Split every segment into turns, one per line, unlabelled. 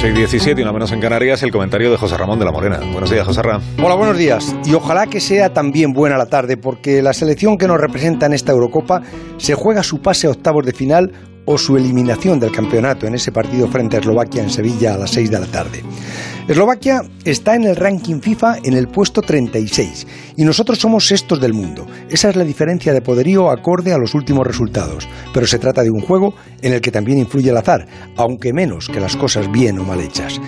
6, 17 y una menos en Canarias, el comentario de José Ramón de la Morena. Buenos días, José Ramón.
Hola, buenos días. Y ojalá que sea también buena la tarde, porque la selección que nos representa en esta Eurocopa se juega su pase a octavos de final o su eliminación del campeonato en ese partido frente a Eslovaquia en Sevilla a las 6 de la tarde. Eslovaquia está en el ranking FIFA en el puesto 36 y nosotros somos sextos del mundo. Esa es la diferencia de poderío acorde a los últimos resultados, pero se trata de un juego en el que también influye el azar, aunque menos que las cosas bien o mal hechas.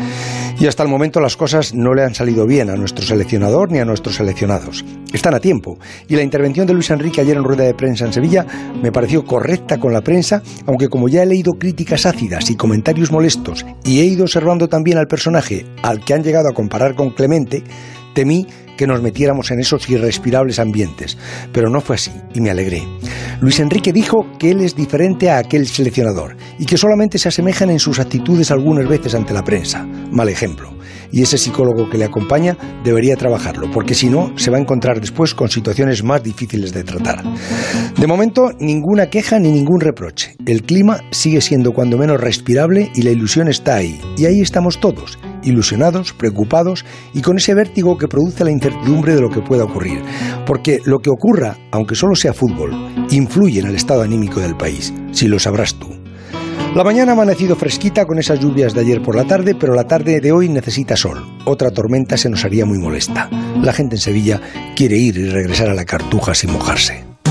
Y hasta el momento las cosas no le han salido bien a nuestro seleccionador ni a nuestros seleccionados. Están a tiempo. Y la intervención de Luis Enrique ayer en rueda de prensa en Sevilla me pareció correcta con la prensa, aunque como ya he leído críticas ácidas y comentarios molestos y he ido observando también al personaje al que han llegado a comparar con Clemente, temí que nos metiéramos en esos irrespirables ambientes, pero no fue así y me alegré. Luis Enrique dijo que él es diferente a aquel seleccionador y que solamente se asemejan en sus actitudes algunas veces ante la prensa. Mal ejemplo. Y ese psicólogo que le acompaña debería trabajarlo, porque si no, se va a encontrar después con situaciones más difíciles de tratar. De momento, ninguna queja ni ningún reproche. El clima sigue siendo cuando menos respirable y la ilusión está ahí. Y ahí estamos todos ilusionados, preocupados y con ese vértigo que produce la incertidumbre de lo que pueda ocurrir. Porque lo que ocurra, aunque solo sea fútbol, influye en el estado anímico del país, si lo sabrás tú. La mañana ha amanecido fresquita con esas lluvias de ayer por la tarde, pero la tarde de hoy necesita sol. Otra tormenta se nos haría muy molesta. La gente en Sevilla quiere ir y regresar a la cartuja sin mojarse.